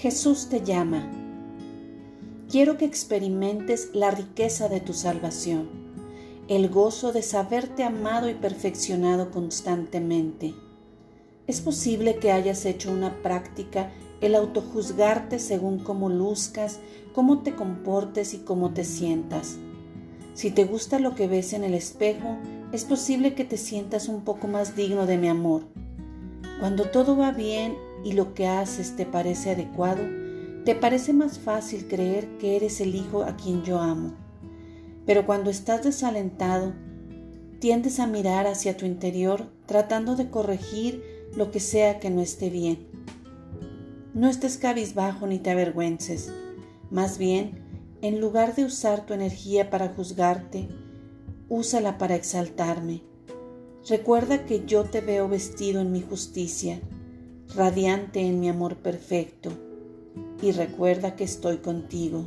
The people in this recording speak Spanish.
Jesús te llama. Quiero que experimentes la riqueza de tu salvación, el gozo de saberte amado y perfeccionado constantemente. Es posible que hayas hecho una práctica el autojuzgarte según cómo luzcas, cómo te comportes y cómo te sientas. Si te gusta lo que ves en el espejo, es posible que te sientas un poco más digno de mi amor. Cuando todo va bien y lo que haces te parece adecuado, te parece más fácil creer que eres el hijo a quien yo amo. Pero cuando estás desalentado, tiendes a mirar hacia tu interior tratando de corregir lo que sea que no esté bien. No estés cabizbajo ni te avergüences. Más bien, en lugar de usar tu energía para juzgarte, úsala para exaltarme. Recuerda que yo te veo vestido en mi justicia, radiante en mi amor perfecto, y recuerda que estoy contigo.